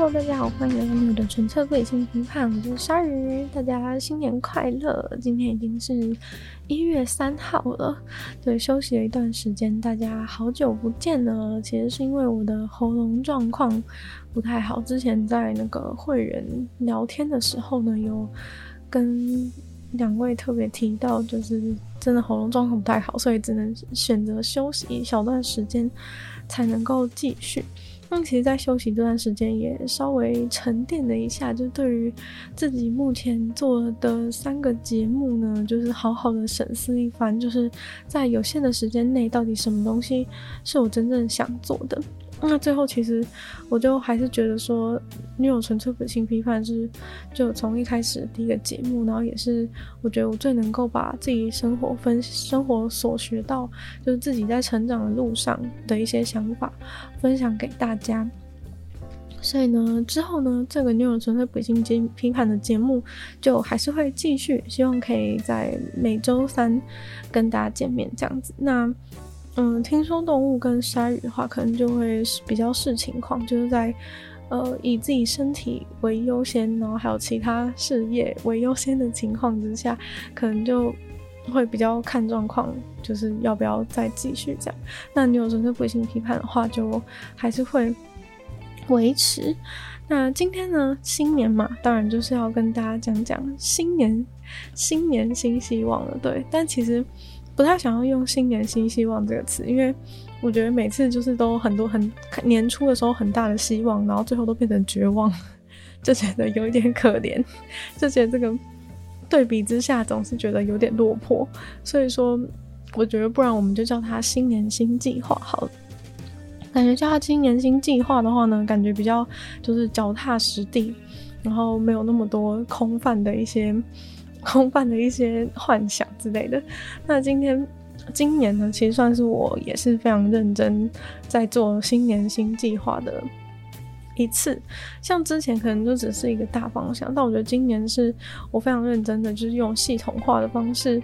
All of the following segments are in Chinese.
Hello，大家好，欢迎来到我的纯粹不理性批判，我是鲨鱼，大家新年快乐！今天已经是一月三号了，对，休息了一段时间，大家好久不见了。其实是因为我的喉咙状况不太好，之前在那个会员聊天的时候呢，有跟两位特别提到，就是真的喉咙状况不太好，所以只能选择休息一小段时间，才能够继续。那其实，在休息这段时间，也稍微沉淀了一下，就对于自己目前做的三个节目呢，就是好好的审视一番，就是在有限的时间内，到底什么东西是我真正想做的。那最后，其实我就还是觉得说，女友纯粹不理性批判是就从一开始第一个节目，然后也是我觉得我最能够把自己生活分生活所学到，就是自己在成长的路上的一些想法分享给大家。所以呢，之后呢，这个女友纯粹不理性批判的节目就还是会继续，希望可以在每周三跟大家见面这样子。那。嗯，听说动物跟鲨鱼的话，可能就会比较视情况，就是在呃以自己身体为优先，然后还有其他事业为优先的情况之下，可能就会比较看状况，就是要不要再继续这样。那你有纯粹不理性批判的话，就还是会维持。那今天呢，新年嘛，当然就是要跟大家讲讲新年，新年新希望了，对。但其实。不太想要用“新年新希望”这个词，因为我觉得每次就是都很多很年初的时候很大的希望，然后最后都变成绝望，就觉得有一点可怜，就觉得这个对比之下总是觉得有点落魄。所以说，我觉得不然我们就叫它“新年新计划”好了。感觉叫它“新年新计划”的话呢，感觉比较就是脚踏实地，然后没有那么多空泛的一些。空泛的一些幻想之类的。那今天，今年呢，其实算是我也是非常认真在做新年新计划的一次。像之前可能就只是一个大方向，但我觉得今年是我非常认真的，就是用系统化的方式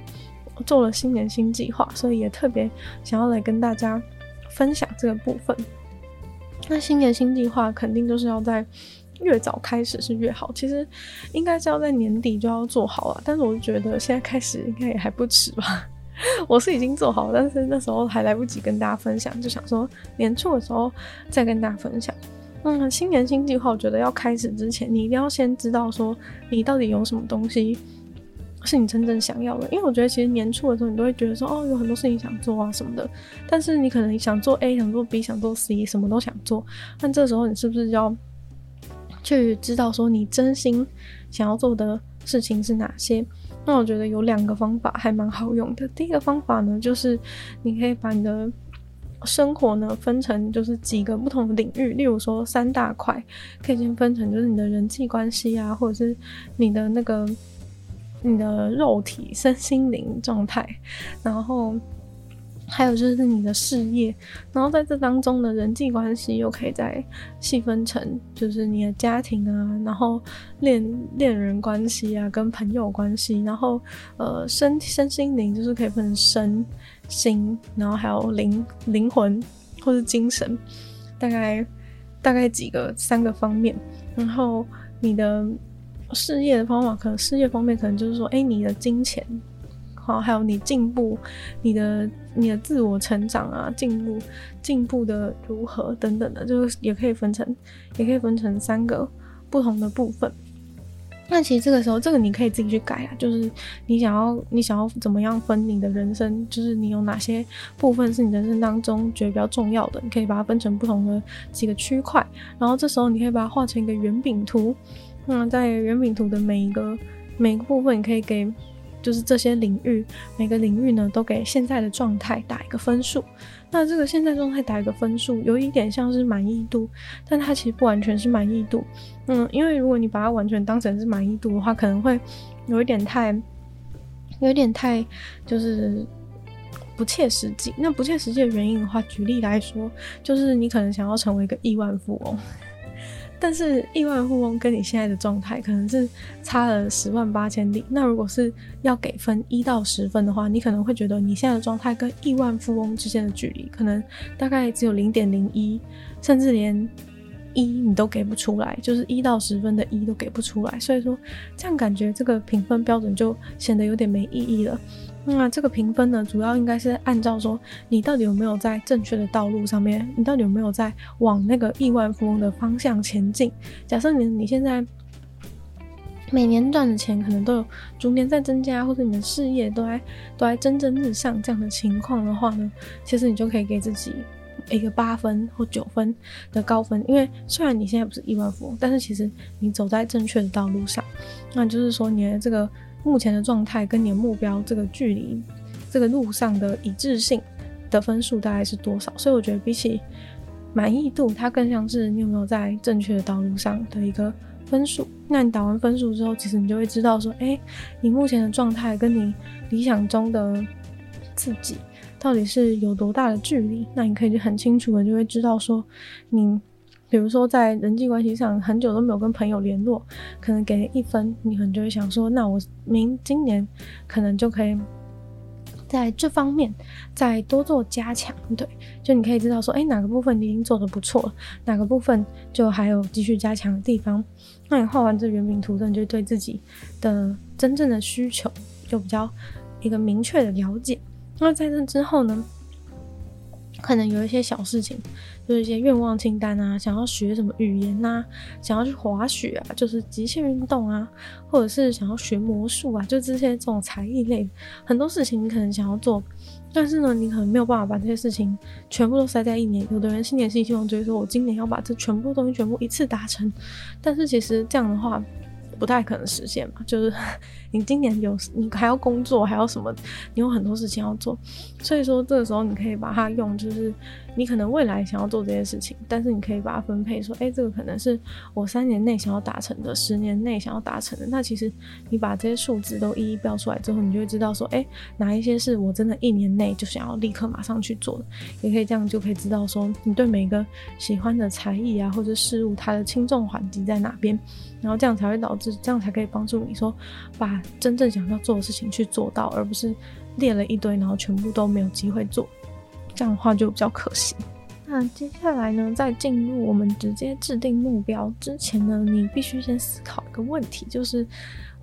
做了新年新计划，所以也特别想要来跟大家分享这个部分。那新年新计划肯定就是要在。越早开始是越好，其实应该是要在年底就要做好了，但是我觉得现在开始应该也还不迟吧。我是已经做好，但是那时候还来不及跟大家分享，就想说年初的时候再跟大家分享。嗯，新年新计划，我觉得要开始之前，你一定要先知道说你到底有什么东西是你真正想要的，因为我觉得其实年初的时候你都会觉得说哦，有很多事情想做啊什么的，但是你可能想做 A，想做 B，想做 C，什么都想做，但这时候你是不是要？去知道说你真心想要做的事情是哪些？那我觉得有两个方法还蛮好用的。第一个方法呢，就是你可以把你的生活呢分成就是几个不同的领域，例如说三大块，可以先分成就是你的人际关系啊，或者是你的那个你的肉体身心灵状态，然后。还有就是你的事业，然后在这当中的人际关系又可以再细分成，就是你的家庭啊，然后恋恋人关系啊，跟朋友关系，然后呃身身心灵就是可以分成身心，然后还有灵灵魂或是精神，大概大概几个三个方面，然后你的事业的方法，可能事业方面可能就是说，哎，你的金钱。好，还有你进步，你的你的自我成长啊，进步进步的如何等等的，就是也可以分成，也可以分成三个不同的部分。那其实这个时候，这个你可以自己去改啊，就是你想要你想要怎么样分你的人生，就是你有哪些部分是你人生当中觉得比较重要的，你可以把它分成不同的几个区块，然后这时候你可以把它画成一个圆饼图。那在圆饼图的每一个每一个部分，你可以给。就是这些领域，每个领域呢都给现在的状态打一个分数。那这个现在状态打一个分数，有一点像是满意度，但它其实不完全是满意度。嗯，因为如果你把它完全当成是满意度的话，可能会有一点太，有点太就是不切实际。那不切实际的原因的话，举例来说，就是你可能想要成为一个亿万富翁。但是亿万富翁跟你现在的状态可能是差了十万八千里。那如果是要给分一到十分的话，你可能会觉得你现在的状态跟亿万富翁之间的距离可能大概只有零点零一，甚至连一你都给不出来，就是一到十分的一都给不出来，所以说这样感觉这个评分标准就显得有点没意义了。那这个评分呢，主要应该是按照说你到底有没有在正确的道路上面，你到底有没有在往那个亿万富翁的方向前进。假设你你现在每年赚的钱可能都有逐年在增加，或者你的事业都在都在蒸蒸日上这样的情况的话呢，其实你就可以给自己一个八分或九分的高分。因为虽然你现在不是亿万富翁，但是其实你走在正确的道路上，那就是说你的这个。目前的状态跟你的目标这个距离，这个路上的一致性的分数大概是多少？所以我觉得比起满意度，它更像是你有没有在正确的道路上的一个分数。那你打完分数之后，其实你就会知道说，哎，你目前的状态跟你理想中的自己到底是有多大的距离？那你可以就很清楚的就会知道说，你。比如说，在人际关系上很久都没有跟朋友联络，可能给一分，你可能就会想说，那我明今年可能就可以在这方面再多做加强。对，就你可以知道说，哎，哪个部分你已经做得不错了，哪个部分就还有继续加强的地方。那你画完这圆饼图之后，你就对自己的真正的需求就比较一个明确的了解。那在这之后呢，可能有一些小事情。就是一些愿望清单啊，想要学什么语言呐、啊，想要去滑雪啊，就是极限运动啊，或者是想要学魔术啊，就这些这种才艺类，很多事情你可能想要做，但是呢，你可能没有办法把这些事情全部都塞在一年。有的人新年新希望就是说我今年要把这全部东西全部一次达成，但是其实这样的话不太可能实现嘛，就是。你今年有，你还要工作，还要什么？你有很多事情要做，所以说这个时候你可以把它用，就是你可能未来想要做这件事情，但是你可以把它分配说，哎，这个可能是我三年内想要达成的，十年内想要达成的。那其实你把这些数字都一一标出来之后，你就会知道说，哎，哪一些是我真的一年内就想要立刻马上去做的，也可以这样就可以知道说，你对每个喜欢的才艺啊或者事物，它的轻重缓急在哪边，然后这样才会导致，这样才可以帮助你说把。真正想要做的事情去做到，而不是列了一堆，然后全部都没有机会做，这样的话就比较可惜。那接下来呢，在进入我们直接制定目标之前呢，你必须先思考一个问题，就是。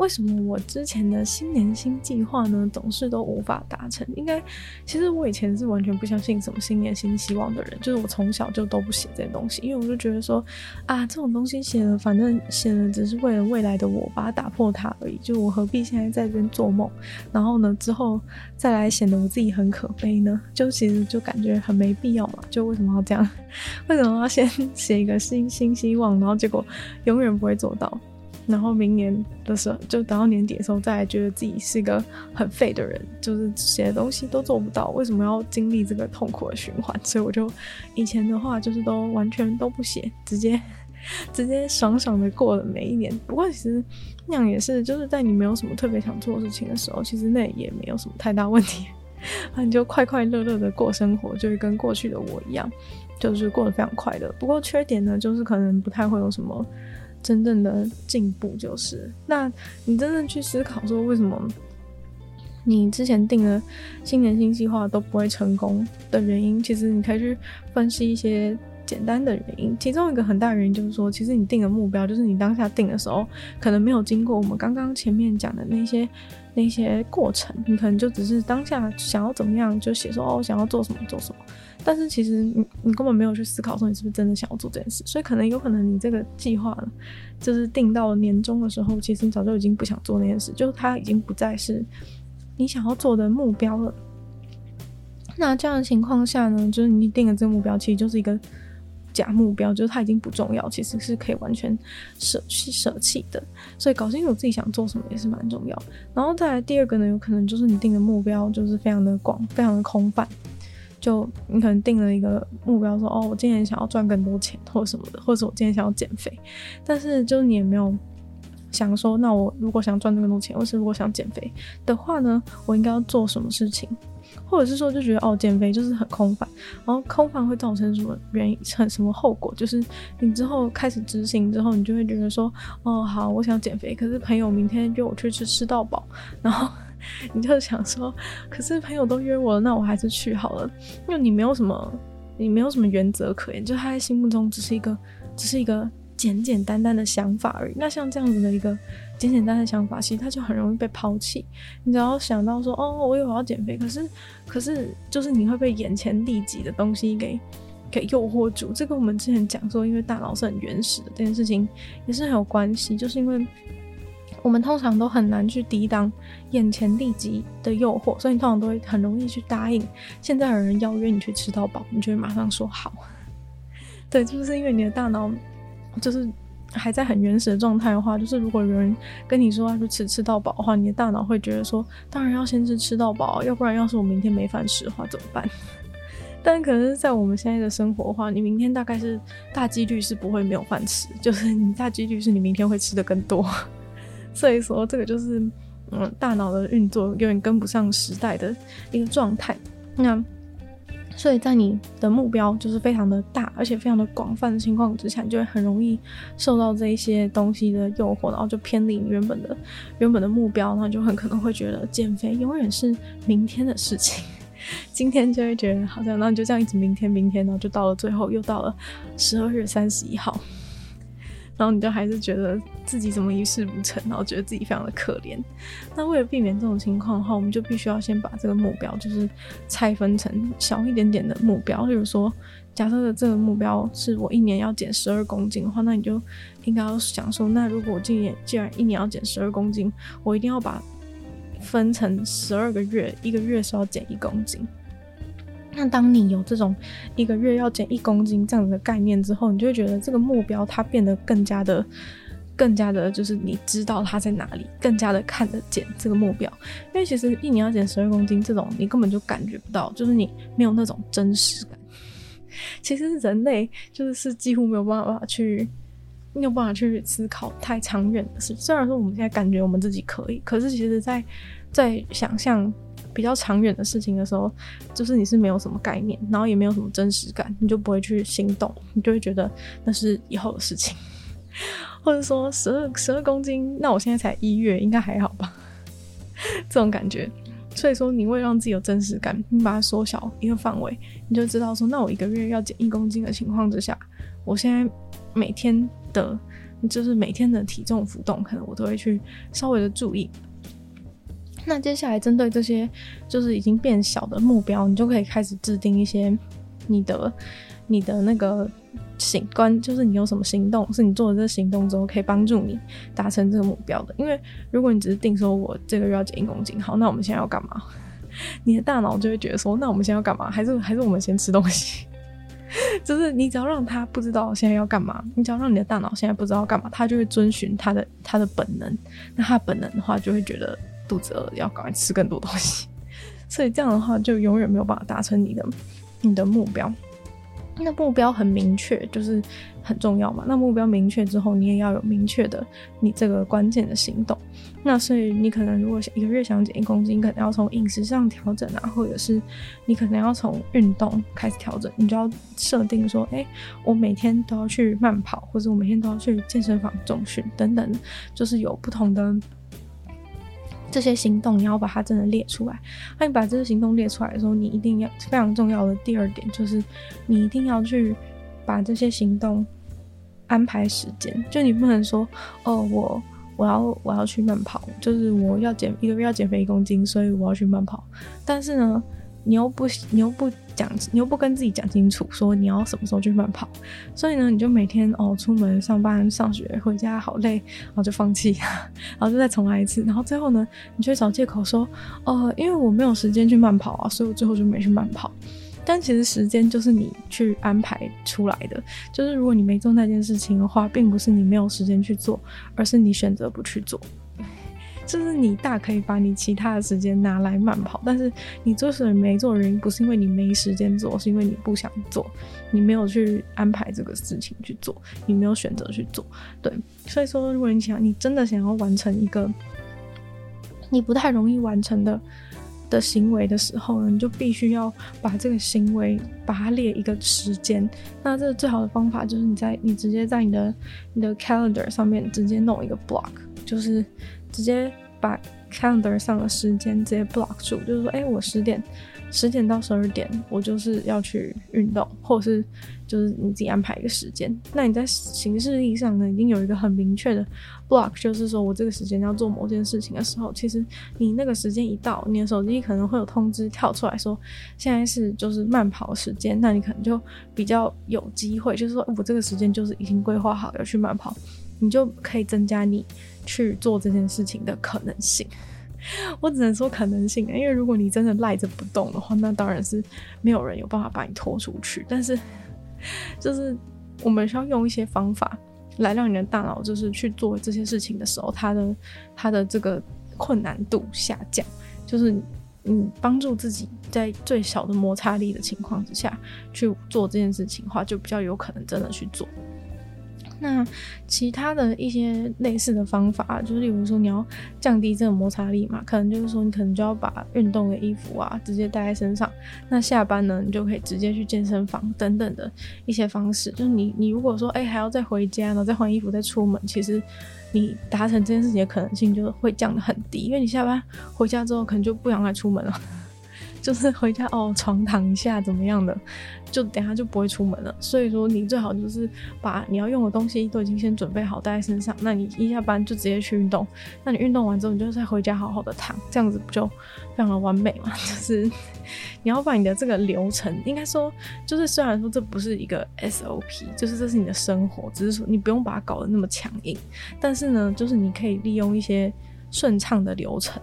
为什么我之前的新年新计划呢，总是都无法达成？应该，其实我以前是完全不相信什么新年新希望的人，就是我从小就都不写这些东西，因为我就觉得说，啊，这种东西写了，反正写了只是为了未来的我把它打破它而已，就我何必现在在这边做梦？然后呢，之后再来显得我自己很可悲呢？就其实就感觉很没必要嘛，就为什么要这样？为什么要先 写一个新新希望，然后结果永远不会做到？然后明年的时候，就等到年底的时候，再来觉得自己是一个很废的人，就是写的东西都做不到，为什么要经历这个痛苦的循环？所以我就以前的话，就是都完全都不写，直接直接爽爽的过了每一年。不过其实那样也是，就是在你没有什么特别想做的事情的时候，其实那也没有什么太大问题，那你就快快乐乐的过生活，就会跟过去的我一样，就是过得非常快乐。不过缺点呢，就是可能不太会有什么。真正的进步就是，那你真正去思考说，为什么你之前定的新年新计划都不会成功的原因，其实你可以去分析一些简单的原因。其中一个很大原因就是说，其实你定的目标，就是你当下定的时候，可能没有经过我们刚刚前面讲的那些那些过程，你可能就只是当下想要怎么样就写说哦，想要做什么做什么。但是其实你你根本没有去思考说你是不是真的想要做这件事，所以可能有可能你这个计划，就是定到年终的时候，其实你早就已经不想做那件事，就是它已经不再是你想要做的目标了。那这样的情况下呢，就是你定的这个目标其实就是一个假目标，就是它已经不重要，其实是可以完全舍弃舍弃的。所以搞清楚自己想做什么也是蛮重要。然后再来第二个呢，有可能就是你定的目标就是非常的广，非常的空泛。就你可能定了一个目标说，哦，我今年想要赚更多钱，或者什么的，或者我今年想要减肥，但是就是你也没有想说，那我如果想赚更多钱，或是如果想减肥的话呢，我应该要做什么事情？或者是说就觉得哦，减肥就是很空泛，然后空泛会造成什么原因、成什么后果？就是你之后开始执行之后，你就会觉得说，哦，好，我想减肥，可是朋友明天约我去吃吃到饱，然后。你就想说，可是朋友都约我了，那我还是去好了。因为你没有什么，你没有什么原则可言，就他在心目中只是一个只是一个简简单单的想法而已。那像这样子的一个简简单单的想法，其实它就很容易被抛弃。你只要想到说，哦，我有要减肥，可是，可是就是你会被眼前利己的东西给给诱惑住。这个我们之前讲说，因为大脑是很原始的，这件事情也是很有关系，就是因为。我们通常都很难去抵挡眼前立即的诱惑，所以你通常都会很容易去答应。现在有人邀约你去吃到饱，你就会马上说好。对，就是因为你的大脑就是还在很原始的状态的话，就是如果有人跟你说要去吃吃到饱的话，你的大脑会觉得说，当然要先吃吃到饱，要不然要是我明天没饭吃的话怎么办？但可能是在我们现在的生活的话，你明天大概是大几率是不会没有饭吃，就是你大几率是你明天会吃的更多。所以说，这个就是，嗯，大脑的运作有点跟不上时代的一个状态。那，所以在你的目标就是非常的大，而且非常的广泛的情况之下，你就会很容易受到这一些东西的诱惑，然后就偏离原本的原本的目标，然后就很可能会觉得减肥永远是明天的事情。今天就会觉得好像，然后你就这样一直明天明天，然后就到了最后，又到了十二月三十一号。然后你就还是觉得自己怎么一事无成，然后觉得自己非常的可怜。那为了避免这种情况的话，我们就必须要先把这个目标就是拆分成小一点点的目标。例如说，假设的这个目标是我一年要减十二公斤的话，那你就应该要想说，那如果我今年既然一年要减十二公斤，我一定要把分成十二个月，一个月是要减一公斤。那当你有这种一个月要减一公斤这样的概念之后，你就会觉得这个目标它变得更加的、更加的，就是你知道它在哪里，更加的看得见这个目标。因为其实一年要减十二公斤这种，你根本就感觉不到，就是你没有那种真实感。其实人类就是是几乎没有办法去，没有办法去思考太长远的事。虽然说我们现在感觉我们自己可以，可是其实在在想象。比较长远的事情的时候，就是你是没有什么概念，然后也没有什么真实感，你就不会去行动，你就会觉得那是以后的事情，或者说十二十二公斤，那我现在才一月，应该还好吧？这种感觉，所以说你会让自己有真实感，你把它缩小一个范围，你就知道说，那我一个月要减一公斤的情况之下，我现在每天的，就是每天的体重浮动，可能我都会去稍微的注意。那接下来针对这些就是已经变小的目标，你就可以开始制定一些你的你的那个行观，就是你有什么行动是你做了这个行动之后可以帮助你达成这个目标的。因为如果你只是定说我这个月要减一公斤，好，那我们现在要干嘛？你的大脑就会觉得说，那我们现在要干嘛？还是还是我们先吃东西？就是你只要让他不知道现在要干嘛，你只要让你的大脑现在不知道干嘛，他就会遵循他的他的本能。那他本能的话，就会觉得。肚子饿，要赶快吃更多东西，所以这样的话就永远没有办法达成你的你的目标。那目标很明确，就是很重要嘛。那目标明确之后，你也要有明确的你这个关键的行动。那所以你可能如果一个月想减一公斤，可能要从饮食上调整啊，或者是你可能要从运动开始调整。你就要设定说，哎、我每天都要去慢跑，或者我每天都要去健身房重训等等，就是有不同的。这些行动你要把它真的列出来。那你把这个行动列出来的时候，你一定要非常重要的第二点就是，你一定要去把这些行动安排时间。就你不能说，哦，我我要我要去慢跑，就是我要减一个月要减肥一公斤，所以我要去慢跑。但是呢，你又不你又不讲，你又不跟自己讲清楚，说你要什么时候去慢跑，所以呢，你就每天哦出门上班、上学、回家好累，然后就放弃，然后就再重来一次，然后最后呢，你就会找借口说，呃，因为我没有时间去慢跑啊，所以我最后就没去慢跑。但其实时间就是你去安排出来的，就是如果你没做那件事情的话，并不是你没有时间去做，而是你选择不去做。就是你大可以把你其他的时间拿来慢跑，但是你做事没做的原因不是因为你没时间做，是因为你不想做，你没有去安排这个事情去做，你没有选择去做。对，所以说，如果你想，你真的想要完成一个你不太容易完成的的行为的时候呢，你就必须要把这个行为把它列一个时间。那这最好的方法就是你在你直接在你的你的 calendar 上面直接弄一个 block，就是。直接把 calendar 上的时间直接 block 住，就是说，哎、我十点十点到十二点，我就是要去运动，或者是就是你自己安排一个时间。那你在形式意义上呢，已经有一个很明确的 block，就是说我这个时间要做某件事情的时候，其实你那个时间一到，你的手机可能会有通知跳出来说，现在是就是慢跑时间，那你可能就比较有机会，就是说我这个时间就是已经规划好要去慢跑，你就可以增加你去做这件事情的可能性。我只能说可能性，因为如果你真的赖着不动的话，那当然是没有人有办法把你拖出去。但是，就是我们需要用一些方法来让你的大脑，就是去做这些事情的时候，它的它的这个困难度下降，就是你帮助自己在最小的摩擦力的情况之下去做这件事情的话，就比较有可能真的去做。那其他的一些类似的方法，就是例如说你要降低这个摩擦力嘛，可能就是说你可能就要把运动的衣服啊直接带在身上。那下班呢，你就可以直接去健身房等等的一些方式。就是你你如果说哎、还要再回家，然后再换衣服再出门，其实你达成这件事情的可能性就会降得很低，因为你下班回家之后可能就不想再出门了。就是回家哦，床躺一下怎么样的，就等下就不会出门了。所以说你最好就是把你要用的东西都已经先准备好带在身上，那你一下班就直接去运动。那你运动完之后，你就再回家好好的躺，这样子不就非常的完美嘛？就是你要把你的这个流程，应该说就是虽然说这不是一个 SOP，就是这是你的生活，只是说你不用把它搞得那么强硬，但是呢，就是你可以利用一些顺畅的流程。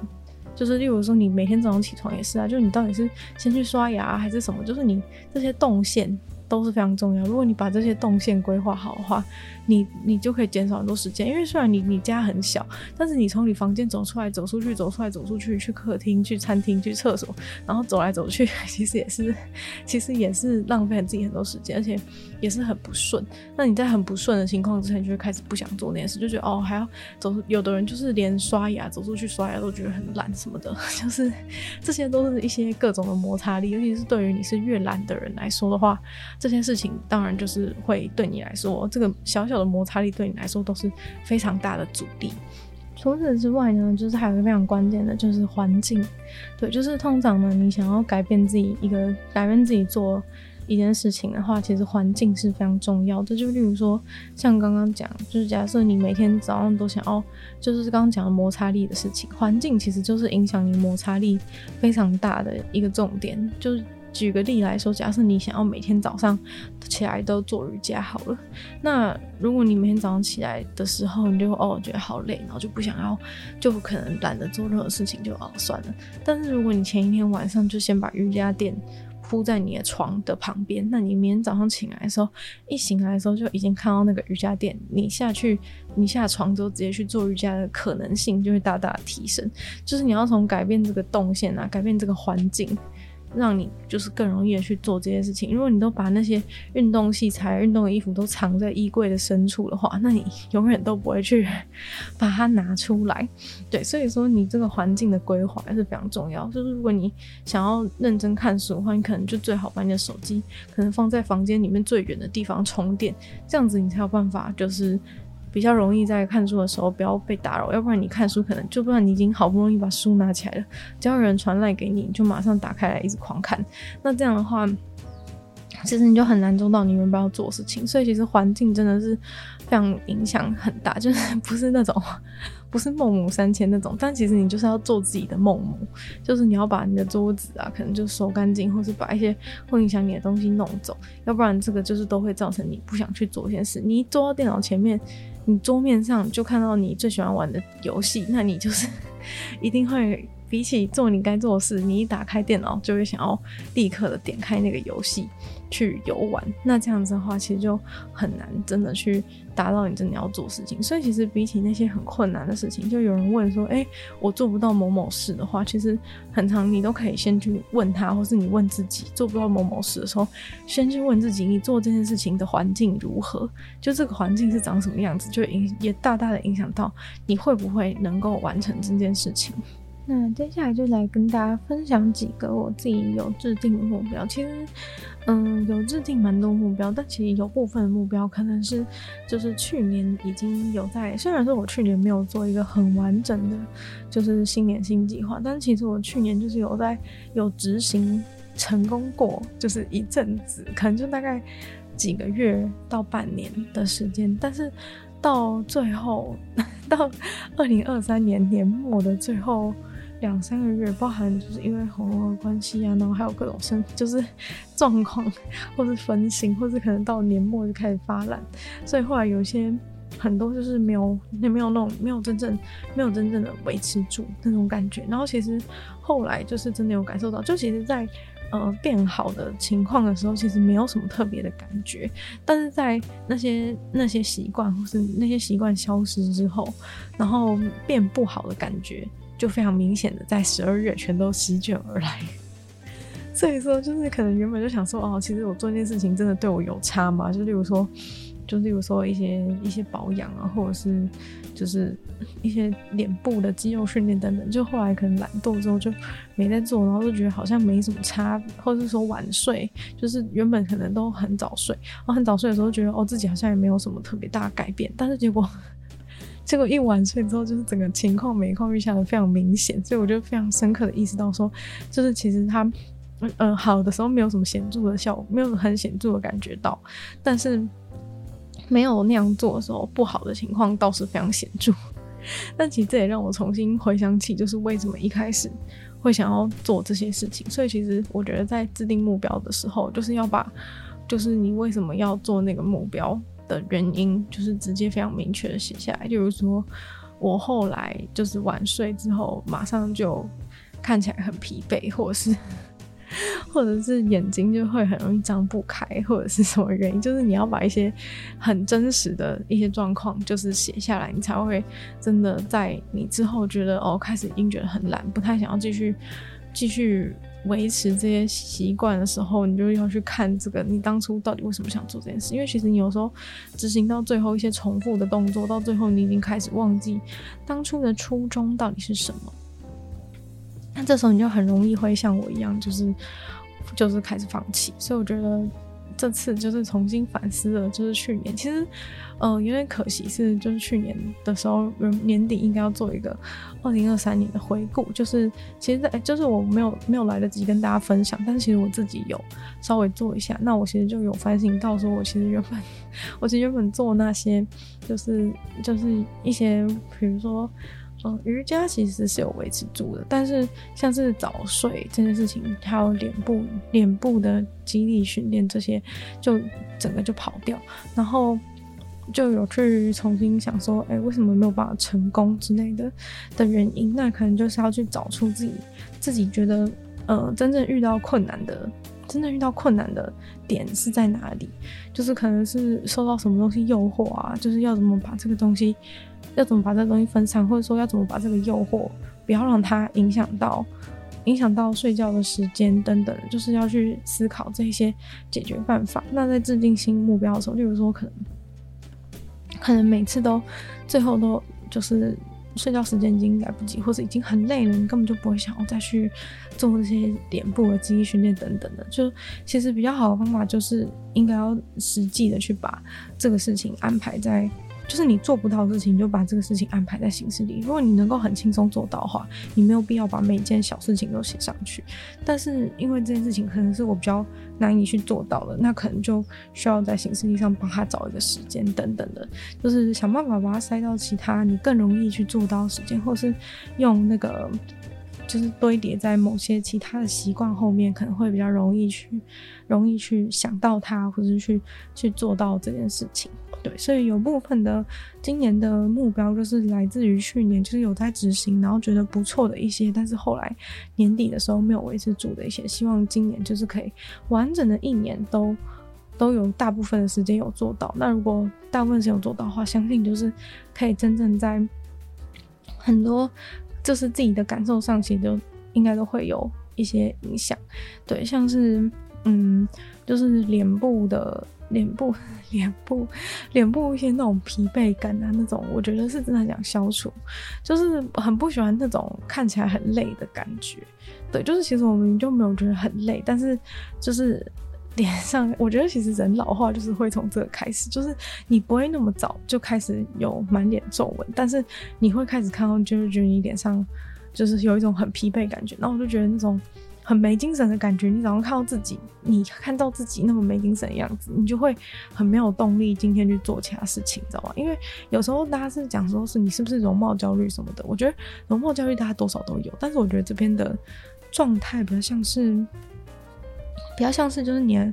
就是，例如说，你每天早上起床也是啊，就是你到底是先去刷牙还是什么？就是你这些动线。都是非常重要。如果你把这些动线规划好的话，你你就可以减少很多时间。因为虽然你你家很小，但是你从你房间走出来、走出去、走出来、走出去，去客厅、去餐厅、去厕所，然后走来走去，其实也是其实也是浪费了自己很多时间，而且也是很不顺。那你在很不顺的情况之下，你就会开始不想做那件事，就觉得哦还要走。有的人就是连刷牙走出去刷牙都觉得很懒什么的，就是这些都是一些各种的摩擦力，尤其是对于你是越懒的人来说的话。这件事情当然就是会对你来说，这个小小的摩擦力对你来说都是非常大的阻力。除此之外呢，就是还有一个非常关键的，就是环境。对，就是通常呢，你想要改变自己一个改变自己做一件事情的话，其实环境是非常重要的。就例如说，像刚刚讲，就是假设你每天早上都想要，就是刚刚讲的摩擦力的事情，环境其实就是影响你摩擦力非常大的一个重点，就是。举个例来说，假设你想要每天早上起来都做瑜伽好了，那如果你每天早上起来的时候，你就哦觉得好累，然后就不想要，就可能懒得做任何事情，就哦算了。但是如果你前一天晚上就先把瑜伽垫铺在你的床的旁边，那你明天早上醒来的时候，一醒来的时候就已经看到那个瑜伽垫，你下去，你下床之后直接去做瑜伽的可能性就会大大提升。就是你要从改变这个动线啊，改变这个环境。让你就是更容易的去做这件事情。如果你都把那些运动器材、运动的衣服都藏在衣柜的深处的话，那你永远都不会去把它拿出来。对，所以说你这个环境的规划还是非常重要。就是如果你想要认真看书的话，你可能就最好把你的手机可能放在房间里面最远的地方充电，这样子你才有办法就是。比较容易在看书的时候不要被打扰，要不然你看书可能就不然你已经好不容易把书拿起来了，只要有人传赖给你，你就马上打开来一直狂看。那这样的话，其实你就很难做到你原本要做事情。所以其实环境真的是非常影响很大，就是不是那种不是孟母三迁那种，但其实你就是要做自己的孟母，就是你要把你的桌子啊，可能就收干净，或是把一些会影响你的东西弄走，要不然这个就是都会造成你不想去做一件事。你一坐到电脑前面。你桌面上就看到你最喜欢玩的游戏，那你就是 一定会比起做你该做的事，你一打开电脑就会想要立刻的点开那个游戏去游玩。那这样子的话，其实就很难真的去达到你真的要做事情。所以其实比起那些很困难的事情，就有人问说：“诶，我做不到某某事的话，其实很长你都可以先去问他，或是你问自己，做不到某某事的时候，先去问自己，你做这件事情的环境如何？就这个环境是长什么样子，就影也大大的影响到你会不会能够完成这件事情。”那接下来就来跟大家分享几个我自己有制定的目标。其实，嗯，有制定蛮多目标，但其实有部分目标可能是就是去年已经有在。虽然说我去年没有做一个很完整的，就是新年新计划，但其实我去年就是有在有执行成功过，就是一阵子，可能就大概几个月到半年的时间，但是到最后，到二零二三年年末的最后两三个月，包含就是因为喉咙的关系啊，然后还有各种生就是状况，或是分心，或是可能到年末就开始发懒，所以后来有一些。很多就是没有，也没有那种没有真正没有真正的维持住那种感觉。然后其实后来就是真的有感受到，就其实，在呃变好的情况的时候，其实没有什么特别的感觉。但是在那些那些习惯或是那些习惯消失之后，然后变不好的感觉就非常明显的在十二月全都席卷而来。所以说，就是可能原本就想说，哦，其实我做这件事情真的对我有差吗？就例如说。就例如说一些一些保养啊，或者是就是一些脸部的肌肉训练等等，就后来可能懒惰之后就没在做，然后就觉得好像没什么差，或者是说晚睡，就是原本可能都很早睡，然后很早睡的时候觉得哦自己好像也没有什么特别大的改变，但是结果结果一晚睡之后，就是整个情况每况愈下的非常明显，所以我就非常深刻的意识到说，就是其实他嗯、呃、好的时候没有什么显著的效果，没有很显著的感觉到，但是。没有那样做的时候，不好的情况倒是非常显著。但其实这也让我重新回想起，就是为什么一开始会想要做这些事情。所以其实我觉得在制定目标的时候，就是要把，就是你为什么要做那个目标的原因，就是直接非常明确的写下来。例如说，我后来就是晚睡之后，马上就看起来很疲惫，或者是。或者是眼睛就会很容易张不开，或者是什么原因？就是你要把一些很真实的一些状况，就是写下来，你才会真的在你之后觉得哦，开始已经觉得很懒，不太想要继续 继续维持这些习惯的时候，你就要去看这个，你当初到底为什么想做这件事？因为其实你有时候执行到最后一些重复的动作，到最后你已经开始忘记当初的初衷到底是什么。那这时候你就很容易会像我一样，就是就是开始放弃。所以我觉得这次就是重新反思了，就是去年其实，呃，有点可惜是，就是去年的时候年底应该要做一个二零二三年的回顾。就是其实在，在就是我没有没有来得及跟大家分享，但是其实我自己有稍微做一下。那我其实就有反省到，说我其实原本 我其实原本做那些，就是就是一些，比如说。嗯，瑜伽其实是有维持住的，但是像是早睡这件事情，还有脸部脸部的肌力训练这些，就整个就跑掉，然后就有去重新想说，哎、为什么没有办法成功之类的的原因？那可能就是要去找出自己自己觉得，呃，真正遇到困难的，真正遇到困难的点是在哪里？就是可能是受到什么东西诱惑啊，就是要怎么把这个东西。要怎么把这个东西分散，或者说要怎么把这个诱惑不要让它影响到影响到睡觉的时间等等，就是要去思考这些解决办法。那在制定新目标的时候，例如说可能可能每次都最后都就是睡觉时间已经来不及，或者已经很累了，你根本就不会想要再去做这些脸部的记忆训练等等的。就其实比较好的方法就是应该要实际的去把这个事情安排在。就是你做不到的事情，你就把这个事情安排在行事历。如果你能够很轻松做到的话，你没有必要把每一件小事情都写上去。但是因为这件事情可能是我比较难以去做到的，那可能就需要在行事历上帮他找一个时间等等的，就是想办法把它塞到其他你更容易去做到的时间，或是用那个就是堆叠在某些其他的习惯后面，可能会比较容易去容易去想到它，或者是去去做到这件事情。对，所以有部分的今年的目标就是来自于去年，就是有在执行，然后觉得不错的一些，但是后来年底的时候没有维持住的一些，希望今年就是可以完整的一年都都有大部分的时间有做到。那如果大部分时间有做到的话，相信就是可以真正在很多就是自己的感受上，其实就应该都会有一些影响。对，像是嗯，就是脸部的。脸部、脸部、脸部一些那种疲惫感啊，那种我觉得是真的想消除，就是很不喜欢那种看起来很累的感觉。对，就是其实我们就没有觉得很累，但是就是脸上，我觉得其实人老化就是会从这个开始，就是你不会那么早就开始有满脸皱纹，但是你会开始看到，就是觉得你脸上就是有一种很疲惫感觉，那我就觉得那种。很没精神的感觉。你早上看到自己，你看到自己那么没精神的样子，你就会很没有动力今天去做其他事情，知道吗？因为有时候大家是讲说是你是不是容貌焦虑什么的，我觉得容貌焦虑大家多少都有，但是我觉得这边的状态比较像是，比较像是就是你的。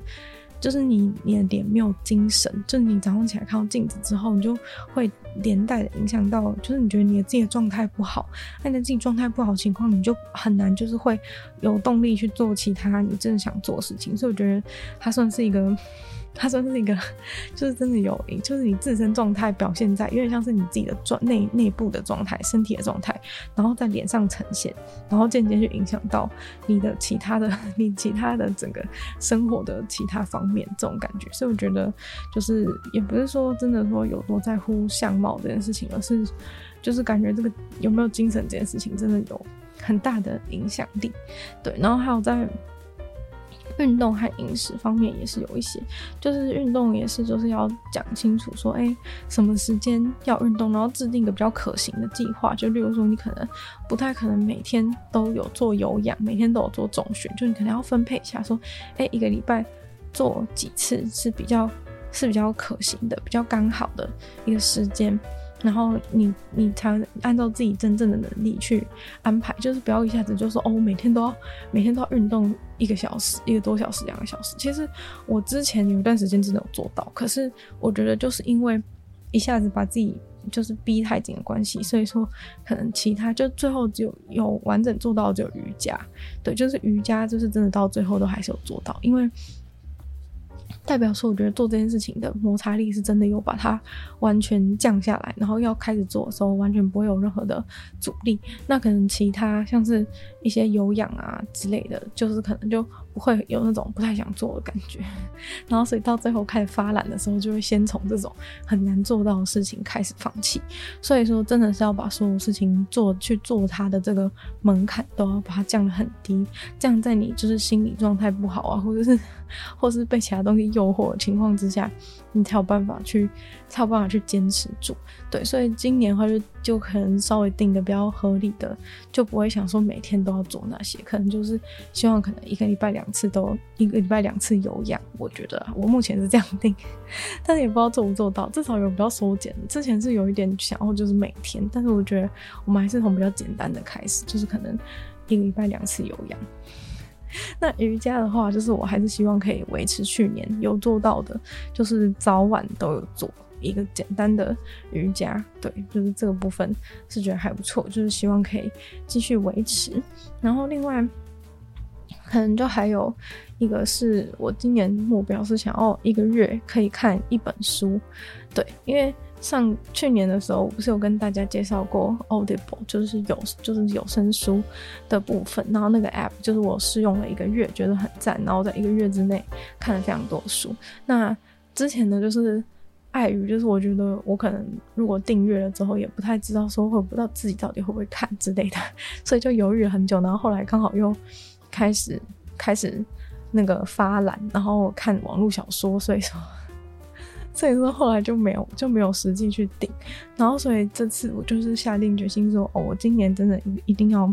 就是你，你的脸没有精神，就是你早上起来看到镜子之后，你就会连带的影响到，就是你觉得你的自己的状态不好，那你的自己状态不好情况，你就很难就是会有动力去做其他你真的想做的事情，所以我觉得它算是一个。它算是一个，就是真的有，就是你自身状态表现在，有点像是你自己的状内内部的状态、身体的状态，然后在脸上呈现，然后间接去影响到你的其他的、你其他的整个生活的其他方面，这种感觉。所以我觉得，就是也不是说真的说有多在乎相貌这件事情，而是就是感觉这个有没有精神这件事情，真的有很大的影响力。对，然后还有在。运动和饮食方面也是有一些，就是运动也是就是要讲清楚说，哎、什么时间要运动，然后制定一个比较可行的计划。就例如说，你可能不太可能每天都有做有氧，每天都有做重训，就你可能要分配一下，说，哎、一个礼拜做几次是比较是比较可行的，比较刚好的一个时间。然后你你才按照自己真正的能力去安排，就是不要一下子就说哦，每天都要每天都要运动一个小时、一个多小时、两个小时。其实我之前有一段时间真的有做到，可是我觉得就是因为一下子把自己就是逼太紧的关系，所以说可能其他就最后只有有完整做到只有瑜伽，对，就是瑜伽就是真的到最后都还是有做到，因为。代表说，我觉得做这件事情的摩擦力是真的有把它完全降下来，然后要开始做的时候，完全不会有任何的阻力。那可能其他像是一些有氧啊之类的，就是可能就。会有那种不太想做的感觉，然后所以到最后开始发懒的时候，就会先从这种很难做到的事情开始放弃。所以说，真的是要把所有事情做去做它的这个门槛都要把它降得很低，这样在你就是心理状态不好啊，或者是 或是被其他东西诱惑的情况之下，你才有办法去才有办法去坚持住。对，所以今年的话就就可能稍微定的比较合理的，就不会想说每天都要做那些，可能就是希望可能一个礼拜两。次都一个礼拜两次有氧，我觉得我目前是这样定，但是也不知道做不做到。至少有比较缩减，之前是有一点想要就是每天，但是我觉得我们还是从比较简单的开始，就是可能一个礼拜两次有氧。那瑜伽的话，就是我还是希望可以维持去年有做到的，就是早晚都有做一个简单的瑜伽。对，就是这个部分是觉得还不错，就是希望可以继续维持。然后另外。可能就还有一个是我今年目标是想要一个月可以看一本书，对，因为上去年的时候我不是有跟大家介绍过 Audible，就是有就是有声书的部分，然后那个 app 就是我试用了一个月，觉得很赞，然后在一个月之内看了非常多书。那之前呢，就是碍于就是我觉得我可能如果订阅了之后，也不太知道说会不知道自己到底会不会看之类的，所以就犹豫了很久，然后后来刚好又。开始开始那个发懒，然后看网络小说，所以说所以说后来就没有就没有实际去订，然后所以这次我就是下定决心说，哦，我今年真的一定要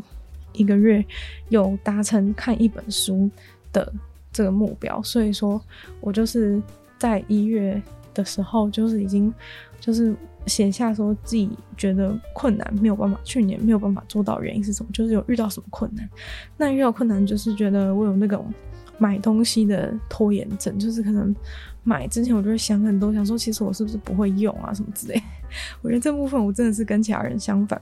一个月有达成看一本书的这个目标，所以说我就是在一月的时候就是已经就是。写下说自己觉得困难没有办法，去年没有办法做到原因是什么？就是有遇到什么困难？那遇到困难就是觉得我有那种买东西的拖延症，就是可能买之前我就会想很多，想说其实我是不是不会用啊什么之类。我觉得这部分我真的是跟其他人相反。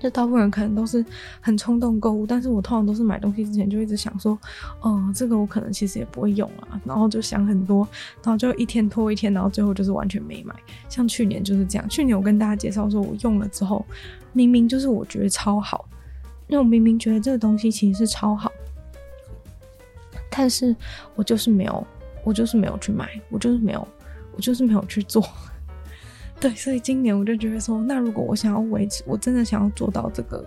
就大部分人可能都是很冲动购物，但是我通常都是买东西之前就一直想说，哦，这个我可能其实也不会用啊，然后就想很多，然后就一天拖一天，然后最后就是完全没买。像去年就是这样，去年我跟大家介绍说我用了之后，明明就是我觉得超好，因为我明明觉得这个东西其实是超好，但是我就是没有，我就是没有去买，我就是没有，我就是没有去做。对，所以今年我就觉得说，那如果我想要维持，我真的想要做到这个，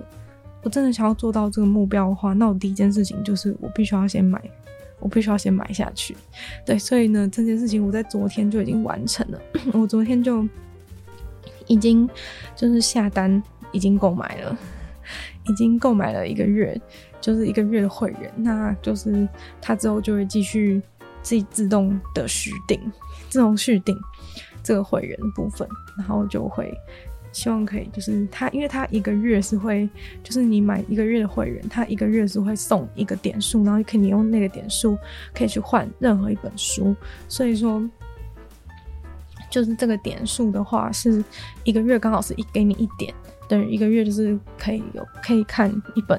我真的想要做到这个目标的话，那我第一件事情就是我必须要先买，我必须要先买下去。对，所以呢，这件事情我在昨天就已经完成了，我昨天就已经就是下单，已经购买了，已经购买了一个月就是一个月的会员，那就是他之后就会继续自己自动的续订，自动续订这个会员的部分，然后就会。希望可以，就是他，因为他一个月是会，就是你买一个月的会员，他一个月是会送一个点数，然后可以你用那个点数可以去换任何一本书，所以说，就是这个点数的话，是一个月刚好是一给你一点。等于一个月就是可以有可以看一本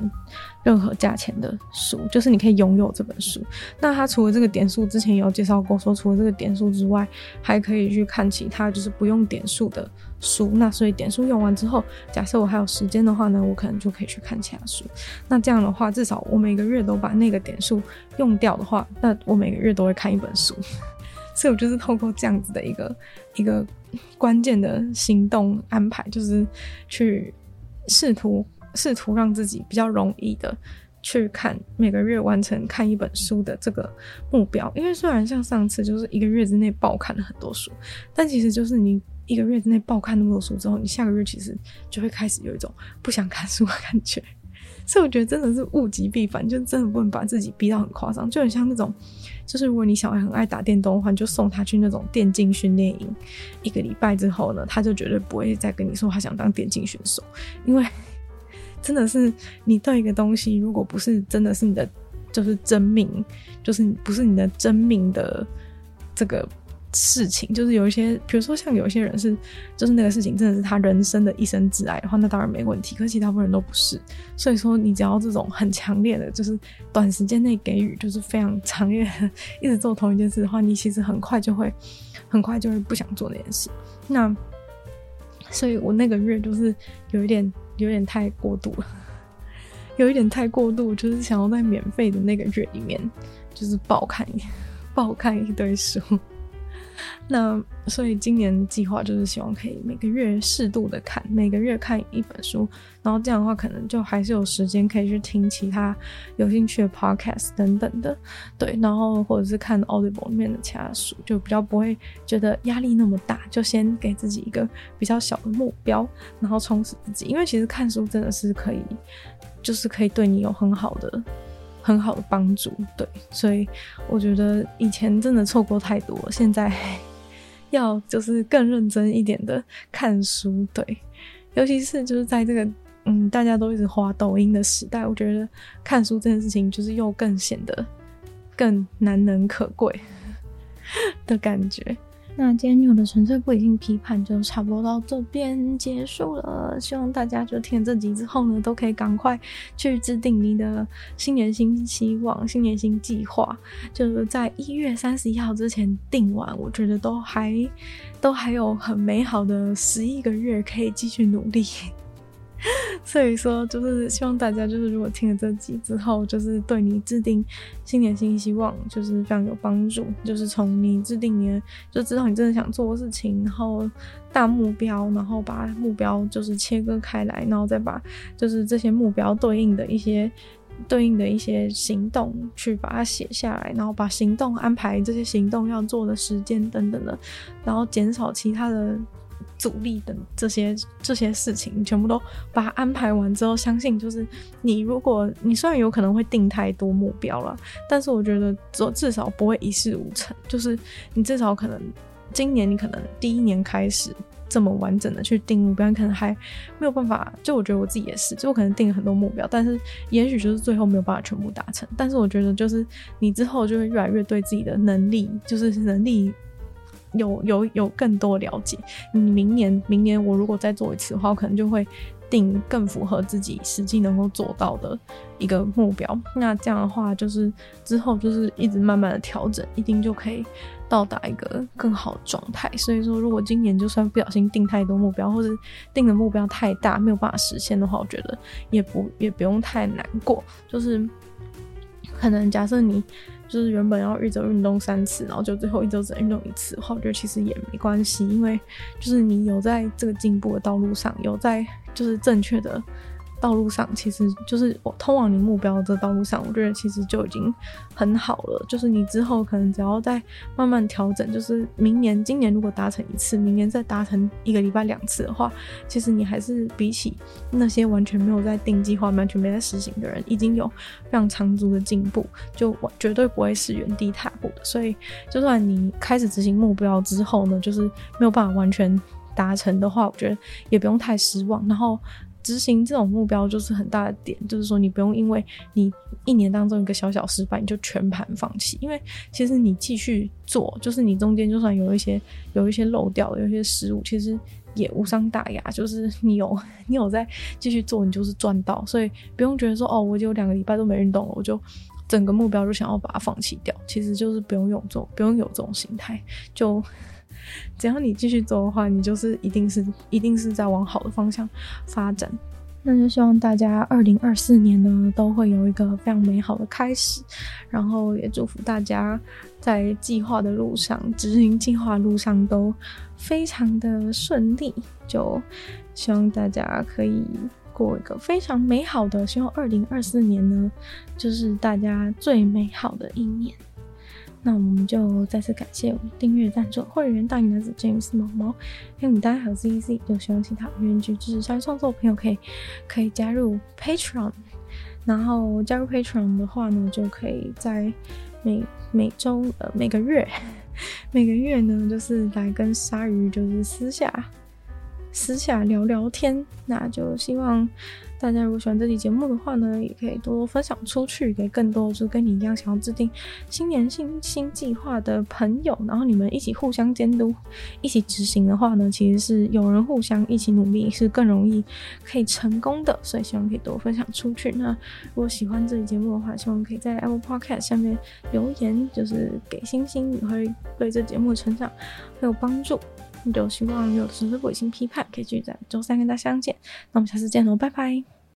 任何价钱的书，就是你可以拥有这本书。那它除了这个点数，之前有介绍过，说除了这个点数之外，还可以去看其他就是不用点数的书。那所以点数用完之后，假设我还有时间的话呢，我可能就可以去看其他书。那这样的话，至少我每个月都把那个点数用掉的话，那我每个月都会看一本书。所以我就是透过这样子的一个一个关键的行动安排，就是去试图试图让自己比较容易的去看每个月完成看一本书的这个目标。因为虽然像上次就是一个月之内爆看了很多书，但其实就是你一个月之内爆看那么多书之后，你下个月其实就会开始有一种不想看书的感觉。所以我觉得真的是物极必反，就真的不能把自己逼到很夸张，就很像那种。就是如果你小孩很爱打电动的话，你就送他去那种电竞训练营，一个礼拜之后呢，他就绝对不会再跟你说他想当电竞选手，因为真的是你对一个东西，如果不是真的是你的，就是真命，就是不是你的真命的这个。事情就是有一些，比如说像有一些人是，就是那个事情真的是他人生的一生挚爱的话，那当然没问题。可是其他部分人都不是，所以说你只要这种很强烈的，就是短时间内给予，就是非常强烈，一直做同一件事的话，你其实很快就会，很快就会不想做那件事。那，所以我那个月就是有一点，有点太过度了，有一点太过度，就是想要在免费的那个月里面，就是爆看一，爆看一堆书。那所以今年计划就是希望可以每个月适度的看，每个月看一本书，然后这样的话可能就还是有时间可以去听其他有兴趣的 podcast 等等的，对，然后或者是看 Audible 里面的其他书，就比较不会觉得压力那么大，就先给自己一个比较小的目标，然后充实自己，因为其实看书真的是可以，就是可以对你有很好的。很好的帮助，对，所以我觉得以前真的错过太多，现在 要就是更认真一点的看书，对，尤其是就是在这个嗯大家都一直滑抖音的时代，我觉得看书这件事情就是又更显得更难能可贵 的感觉。那今天有的纯粹不理性批判就差不多到这边结束了，希望大家就听了这集之后呢，都可以赶快去制定你的新年新希望、新年新计划，就是在一月三十一号之前定完，我觉得都还都还有很美好的十一个月可以继续努力。所以说，就是希望大家就是如果听了这集之后，就是对你制定新年新希望，就是非常有帮助。就是从你制定你的，就知道你真的想做的事情，然后大目标，然后把目标就是切割开来，然后再把就是这些目标对应的一些对应的一些行动去把它写下来，然后把行动安排这些行动要做的时间等等的，然后减少其他的。阻力等这些这些事情，全部都把它安排完之后，相信就是你，如果你虽然有可能会定太多目标了，但是我觉得至至少不会一事无成。就是你至少可能今年你可能第一年开始这么完整的去定目标，可能还没有办法。就我觉得我自己也是，就我可能定了很多目标，但是也许就是最后没有办法全部达成。但是我觉得就是你之后就会越来越对自己的能力，就是能力。有有有更多了解，你明年明年我如果再做一次的话，我可能就会定更符合自己实际能够做到的一个目标。那这样的话，就是之后就是一直慢慢的调整，一定就可以到达一个更好的状态。所以说，如果今年就算不小心定太多目标，或者定的目标太大，没有办法实现的话，我觉得也不也不用太难过。就是可能假设你。就是原本要一周运动三次，然后就最后一周只能运动一次的话，我觉得其实也没关系，因为就是你有在这个进步的道路上，有在就是正确的道路上，其实就是我通往你目标的道路上，我觉得其实就已经很好了。就是你之后可能只要再慢慢调整，就是明年、今年如果达成一次，明年再达成一个礼拜两次的话，其实你还是比起那些完全没有在定计划、完全没在实行的人，已经有非常长足的进步，就绝对不会是原地踏步的。所以，就算你开始执行目标之后呢，就是没有办法完全达成的话，我觉得也不用太失望。然后。执行这种目标就是很大的点，就是说你不用因为你一年当中一个小小失败，你就全盘放弃。因为其实你继续做，就是你中间就算有一些 有一些漏掉，有一些失误，其实也无伤大雅。就是你有 你有在继续做，你就是赚到。所以不用觉得说哦，我就两个礼拜都没运动了，我就整个目标就想要把它放弃掉。其实就是不用有这种不用有这种心态，就。只要你继续做的话，你就是一定是一定是在往好的方向发展。那就希望大家二零二四年呢都会有一个非常美好的开始，然后也祝福大家在计划的路上、执行计划路上都非常的顺利。就希望大家可以过一个非常美好的，希望二零二四年呢就是大家最美好的一年。那我们就再次感谢我们订阅赞助会员大龄男子 James 毛毛，还有我们大家还有 ZZ，有希望其他愿意支持鲨鱼创作的朋友可以可以加入 Patreon，然后加入 Patreon 的话呢，就可以在每每周呃每个月 每个月呢，就是来跟鲨鱼就是私下私下聊聊天，那就希望。大家如果喜欢这期节目的话呢，也可以多多分享出去，给更多就跟你一样想要制定新年新新计划的朋友，然后你们一起互相监督，一起执行的话呢，其实是有人互相一起努力是更容易可以成功的，所以希望可以多分享出去。那如果喜欢这期节目的话，希望可以在 Apple Podcast 下面留言，就是给星星，也会对这节目的成长会有帮助。那就希望有纯粹不理性批判可以继续在周三跟大家相见，那我们下次见喽，拜拜。